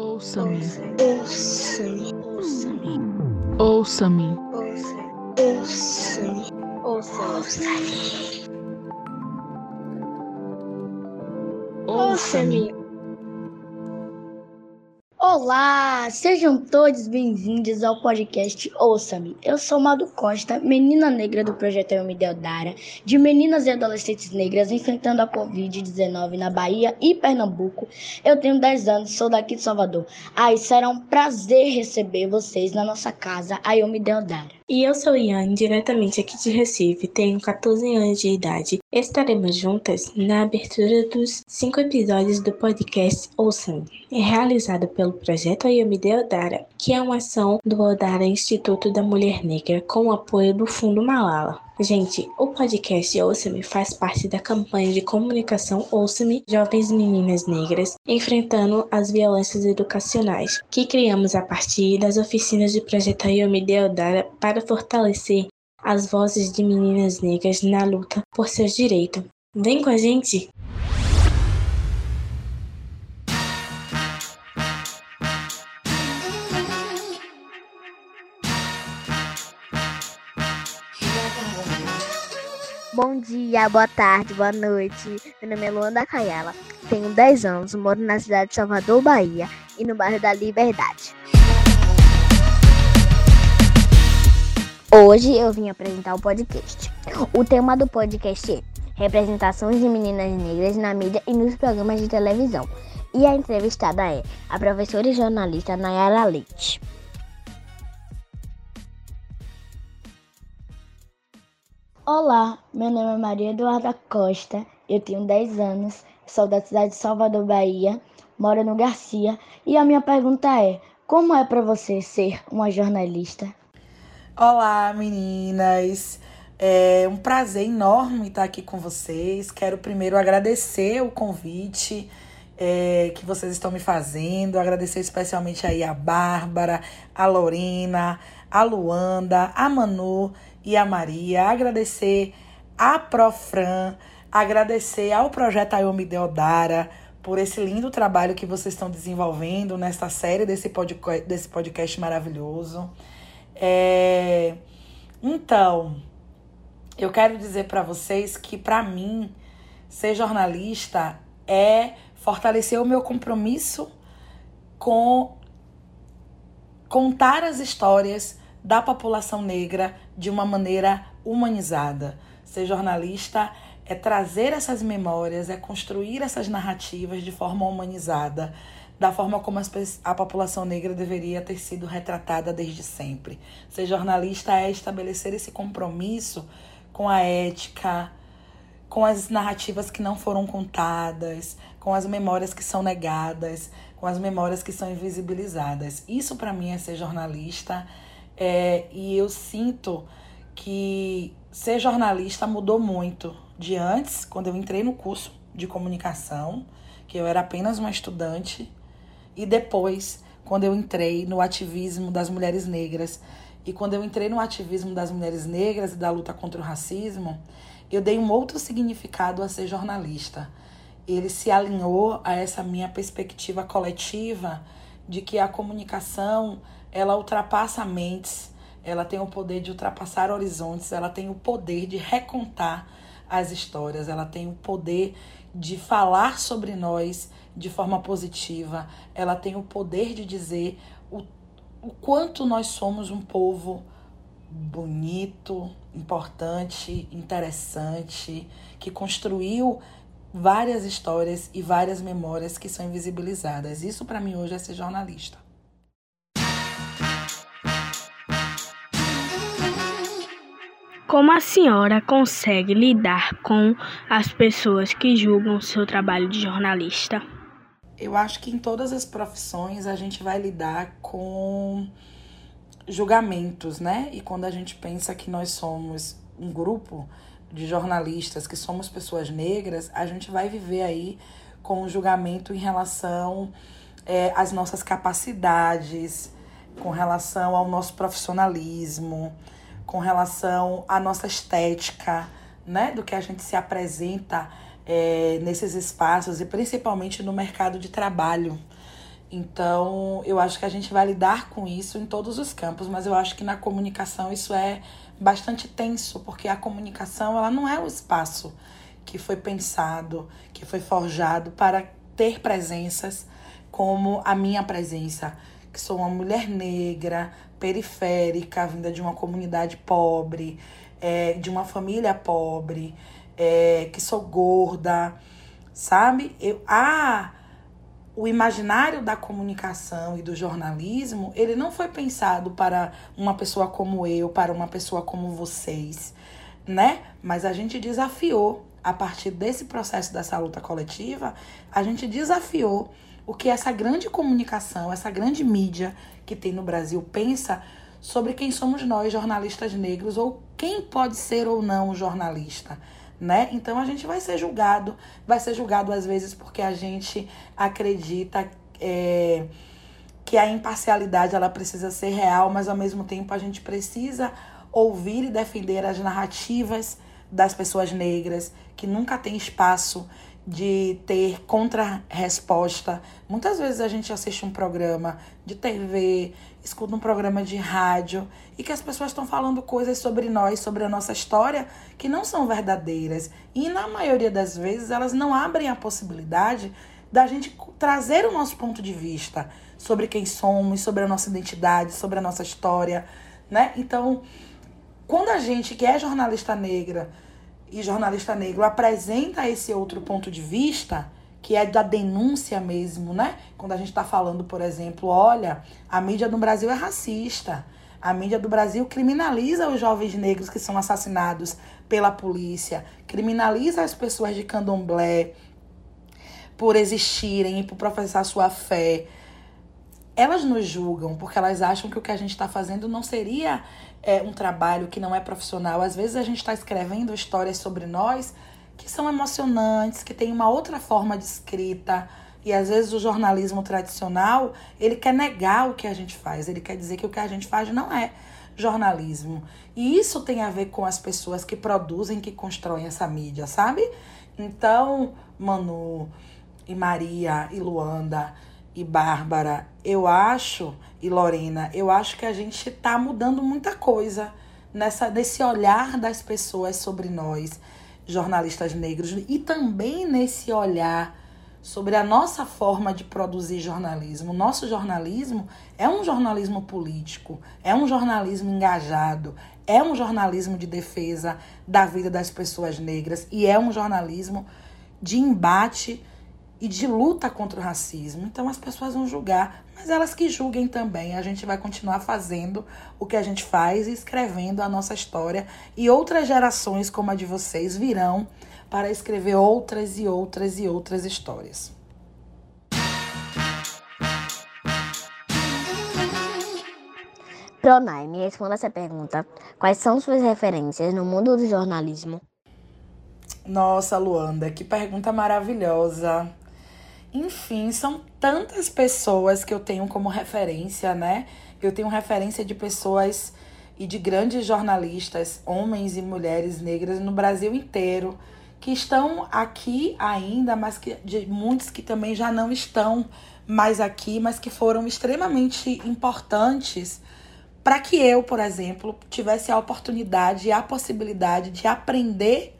Ouça-me. Ouça-me. Ouça-me. Ouça-me. Ouça-me. Ouça-me. Olá, sejam todos bem-vindos ao podcast Ouça-me. Eu sou Mado Costa, menina negra do projeto Eu Me Deodara, de meninas e adolescentes negras enfrentando a Covid-19 na Bahia e Pernambuco. Eu tenho 10 anos, sou daqui de Salvador. Aí será um prazer receber vocês na nossa casa, a Eu Me Deodara. E eu sou Iane, diretamente aqui de Recife, tenho 14 anos de idade. Estaremos juntas na abertura dos cinco episódios do podcast Ouçam, realizado pelo projeto Ayumi Deodara, que é uma ação do Odara Instituto da Mulher Negra com o apoio do Fundo Malala. Gente, o podcast Ouça-me faz parte da campanha de comunicação Ouça-me Jovens Meninas Negras Enfrentando as Violências Educacionais, que criamos a partir das oficinas de projeto Ayumi Deodara para fortalecer as vozes de meninas negras na luta por seus direitos. Vem com a gente! Bom dia, boa tarde, boa noite. Meu nome é Luanda Caiala, tenho 10 anos, moro na cidade de Salvador, Bahia e no bairro da Liberdade. Hoje eu vim apresentar o podcast. O tema do podcast é Representações de Meninas Negras na mídia e nos programas de televisão. E a entrevistada é a professora e jornalista Nayara Leite. Olá, meu nome é Maria Eduarda Costa, eu tenho 10 anos, sou da cidade de Salvador, Bahia, moro no Garcia e a minha pergunta é: como é para você ser uma jornalista? Olá, meninas! É um prazer enorme estar aqui com vocês. Quero primeiro agradecer o convite é, que vocês estão me fazendo, agradecer especialmente aí a Bárbara, a Lorena, a Luanda, a Manu e a Maria, agradecer a Profran, agradecer ao projeto Ayomi Deodara por esse lindo trabalho que vocês estão desenvolvendo nesta série desse podcast, desse podcast maravilhoso. É... Então, eu quero dizer para vocês que para mim ser jornalista é fortalecer o meu compromisso com contar as histórias da população negra de uma maneira humanizada. Ser jornalista é trazer essas memórias, é construir essas narrativas de forma humanizada, da forma como a população negra deveria ter sido retratada desde sempre. Ser jornalista é estabelecer esse compromisso com a ética, com as narrativas que não foram contadas, com as memórias que são negadas, com as memórias que são invisibilizadas. Isso para mim é ser jornalista é, e eu sinto que ser jornalista mudou muito de antes, quando eu entrei no curso de comunicação, que eu era apenas uma estudante, e depois, quando eu entrei no ativismo das mulheres negras. E quando eu entrei no ativismo das mulheres negras e da luta contra o racismo, eu dei um outro significado a ser jornalista. Ele se alinhou a essa minha perspectiva coletiva de que a comunicação ela ultrapassa mentes, ela tem o poder de ultrapassar horizontes, ela tem o poder de recontar as histórias, ela tem o poder de falar sobre nós de forma positiva, ela tem o poder de dizer o, o quanto nós somos um povo bonito, importante, interessante, que construiu várias histórias e várias memórias que são invisibilizadas. Isso para mim hoje é ser jornalista. Como a senhora consegue lidar com as pessoas que julgam seu trabalho de jornalista? Eu acho que em todas as profissões a gente vai lidar com julgamentos, né? E quando a gente pensa que nós somos um grupo de jornalistas, que somos pessoas negras, a gente vai viver aí com um julgamento em relação é, às nossas capacidades, com relação ao nosso profissionalismo, com relação à nossa estética, né? Do que a gente se apresenta é, nesses espaços e principalmente no mercado de trabalho. Então, eu acho que a gente vai lidar com isso em todos os campos, mas eu acho que na comunicação isso é bastante tenso, porque a comunicação ela não é o espaço que foi pensado, que foi forjado para ter presenças como a minha presença, que sou uma mulher negra, periférica, vinda de uma comunidade pobre, é, de uma família pobre, é, que sou gorda, sabe? Eu, ah, o imaginário da comunicação e do jornalismo, ele não foi pensado para uma pessoa como eu, para uma pessoa como vocês, né? Mas a gente desafiou, a partir desse processo dessa luta coletiva, a gente desafiou o que essa grande comunicação, essa grande mídia que tem no Brasil pensa sobre quem somos nós, jornalistas negros, ou quem pode ser ou não um jornalista né? Então a gente vai ser julgado, vai ser julgado às vezes porque a gente acredita é, que a imparcialidade ela precisa ser real, mas ao mesmo tempo a gente precisa ouvir e defender as narrativas das pessoas negras que nunca tem espaço de ter contra-resposta. Muitas vezes a gente assiste um programa de TV, escuta um programa de rádio e que as pessoas estão falando coisas sobre nós, sobre a nossa história, que não são verdadeiras. E na maioria das vezes elas não abrem a possibilidade da gente trazer o nosso ponto de vista sobre quem somos, sobre a nossa identidade, sobre a nossa história, né? Então, quando a gente que é jornalista negra e jornalista negro apresenta esse outro ponto de vista, que é da denúncia mesmo, né? Quando a gente está falando, por exemplo, olha, a mídia do Brasil é racista. A mídia do Brasil criminaliza os jovens negros que são assassinados pela polícia, criminaliza as pessoas de candomblé por existirem e por professar sua fé. Elas nos julgam porque elas acham que o que a gente está fazendo não seria é, um trabalho que não é profissional. Às vezes a gente está escrevendo histórias sobre nós que são emocionantes, que têm uma outra forma de escrita. E às vezes o jornalismo tradicional, ele quer negar o que a gente faz, ele quer dizer que o que a gente faz não é jornalismo. E isso tem a ver com as pessoas que produzem, que constroem essa mídia, sabe? Então, Manu e Maria e Luanda e Bárbara, eu acho, e Lorena, eu acho que a gente está mudando muita coisa nessa nesse olhar das pessoas sobre nós jornalistas negros e também nesse olhar sobre a nossa forma de produzir jornalismo. Nosso jornalismo é um jornalismo político, é um jornalismo engajado, é um jornalismo de defesa da vida das pessoas negras e é um jornalismo de embate e de luta contra o racismo. Então as pessoas vão julgar, mas elas que julguem também. A gente vai continuar fazendo o que a gente faz e escrevendo a nossa história e outras gerações como a de vocês virão para escrever outras e outras e outras histórias. Pronai, me responda essa pergunta. Quais são suas referências no mundo do jornalismo? Nossa, Luanda, que pergunta maravilhosa. Enfim, são tantas pessoas que eu tenho como referência, né? Eu tenho referência de pessoas e de grandes jornalistas, homens e mulheres negras no Brasil inteiro, que estão aqui ainda, mas que de muitos que também já não estão mais aqui, mas que foram extremamente importantes para que eu, por exemplo, tivesse a oportunidade e a possibilidade de aprender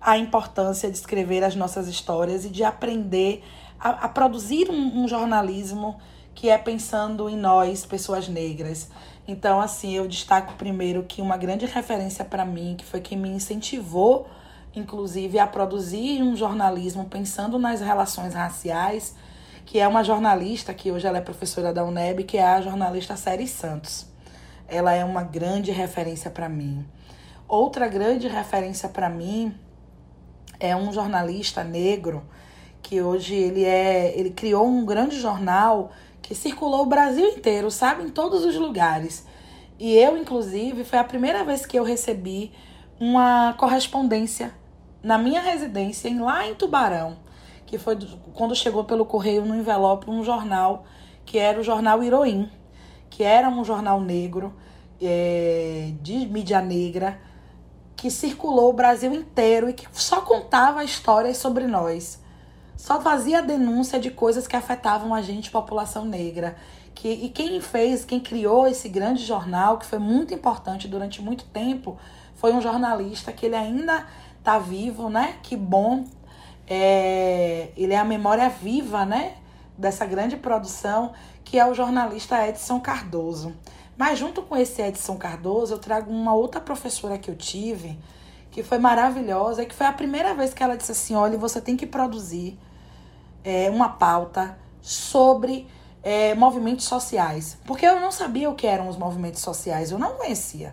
a importância de escrever as nossas histórias e de aprender a, a produzir um, um jornalismo que é pensando em nós, pessoas negras. Então, assim, eu destaco primeiro que uma grande referência para mim, que foi quem me incentivou, inclusive, a produzir um jornalismo pensando nas relações raciais, que é uma jornalista, que hoje ela é professora da UNEB, que é a jornalista Série Santos. Ela é uma grande referência para mim. Outra grande referência para mim é um jornalista negro que hoje ele é, ele criou um grande jornal que circulou o Brasil inteiro, sabe, em todos os lugares. E eu, inclusive, foi a primeira vez que eu recebi uma correspondência na minha residência, lá em Tubarão, que foi quando chegou pelo correio no envelope um jornal que era o jornal Heroim, que era um jornal negro é, de mídia negra que circulou o Brasil inteiro e que só contava histórias sobre nós só fazia denúncia de coisas que afetavam a gente, população negra. Que, e quem fez, quem criou esse grande jornal, que foi muito importante durante muito tempo, foi um jornalista que ele ainda está vivo, né? Que bom. É, ele é a memória viva, né? Dessa grande produção, que é o jornalista Edson Cardoso. Mas junto com esse Edson Cardoso, eu trago uma outra professora que eu tive, que foi maravilhosa, que foi a primeira vez que ela disse assim: olha, você tem que produzir é, uma pauta sobre é, movimentos sociais. Porque eu não sabia o que eram os movimentos sociais, eu não conhecia.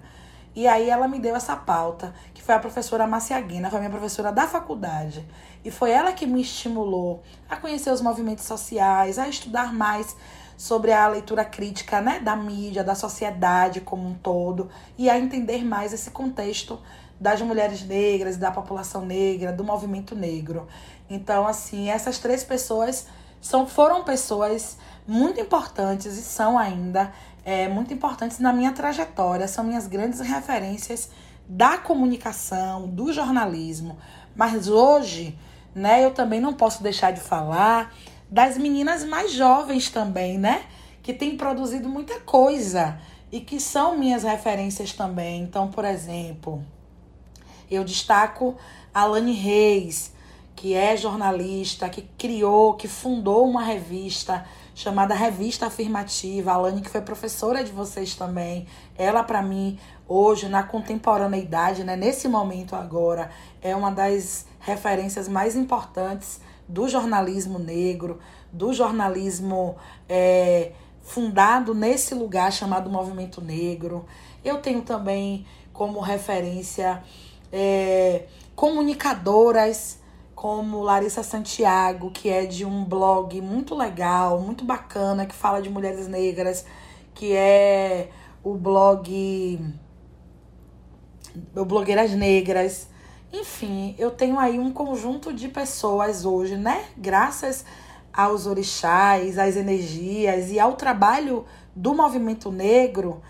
E aí ela me deu essa pauta, que foi a professora Maciaguina, foi a minha professora da faculdade. E foi ela que me estimulou a conhecer os movimentos sociais, a estudar mais sobre a leitura crítica né, da mídia, da sociedade como um todo, e a entender mais esse contexto das mulheres negras, da população negra, do movimento negro. Então, assim, essas três pessoas são, foram pessoas muito importantes e são ainda é, muito importantes na minha trajetória, são minhas grandes referências da comunicação, do jornalismo. Mas hoje, né, eu também não posso deixar de falar das meninas mais jovens também, né? Que têm produzido muita coisa e que são minhas referências também. Então, por exemplo, eu destaco a Lani Reis, que é jornalista, que criou, que fundou uma revista chamada Revista Afirmativa. A Lani, que foi professora de vocês também. Ela, para mim, hoje, na contemporaneidade, né, nesse momento agora, é uma das referências mais importantes do jornalismo negro, do jornalismo é, fundado nesse lugar chamado Movimento Negro. Eu tenho também como referência é, comunicadoras como Larissa Santiago, que é de um blog muito legal, muito bacana, que fala de mulheres negras, que é o blog o Blogueiras Negras. Enfim, eu tenho aí um conjunto de pessoas hoje, né? Graças aos orixás, às energias e ao trabalho do movimento negro,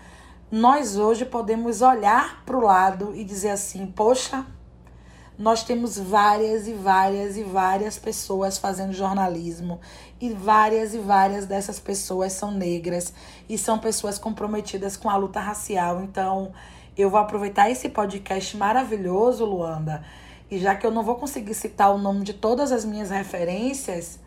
nós hoje podemos olhar para o lado e dizer assim: poxa, nós temos várias e várias e várias pessoas fazendo jornalismo e várias e várias dessas pessoas são negras e são pessoas comprometidas com a luta racial. Então, eu vou aproveitar esse podcast maravilhoso, Luanda, e já que eu não vou conseguir citar o nome de todas as minhas referências,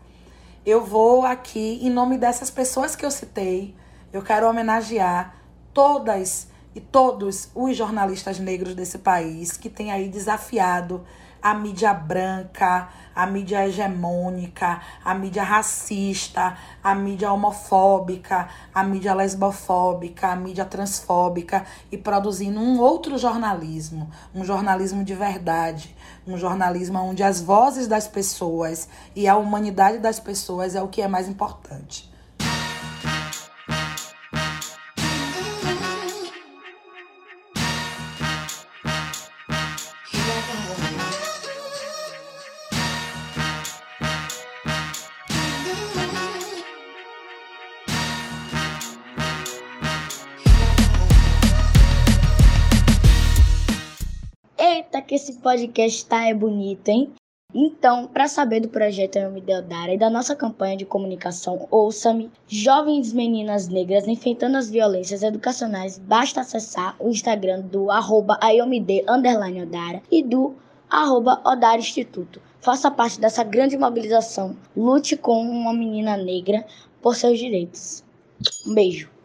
eu vou aqui, em nome dessas pessoas que eu citei, eu quero homenagear todas e todos os jornalistas negros desse país que têm aí desafiado a mídia branca, a mídia hegemônica, a mídia racista, a mídia homofóbica, a mídia lesbofóbica, a mídia transfóbica e produzindo um outro jornalismo, um jornalismo de verdade, um jornalismo onde as vozes das pessoas e a humanidade das pessoas é o que é mais importante. Eita, que esse podcast tá é bonito, hein? Então, para saber do projeto Eu Me Deodara e da nossa campanha de comunicação Ouça-me, Jovens Meninas Negras Enfrentando as Violências Educacionais, basta acessar o Instagram do arroba Odara e do arroba Odara Instituto. Faça parte dessa grande mobilização. Lute com uma menina negra por seus direitos. Um beijo.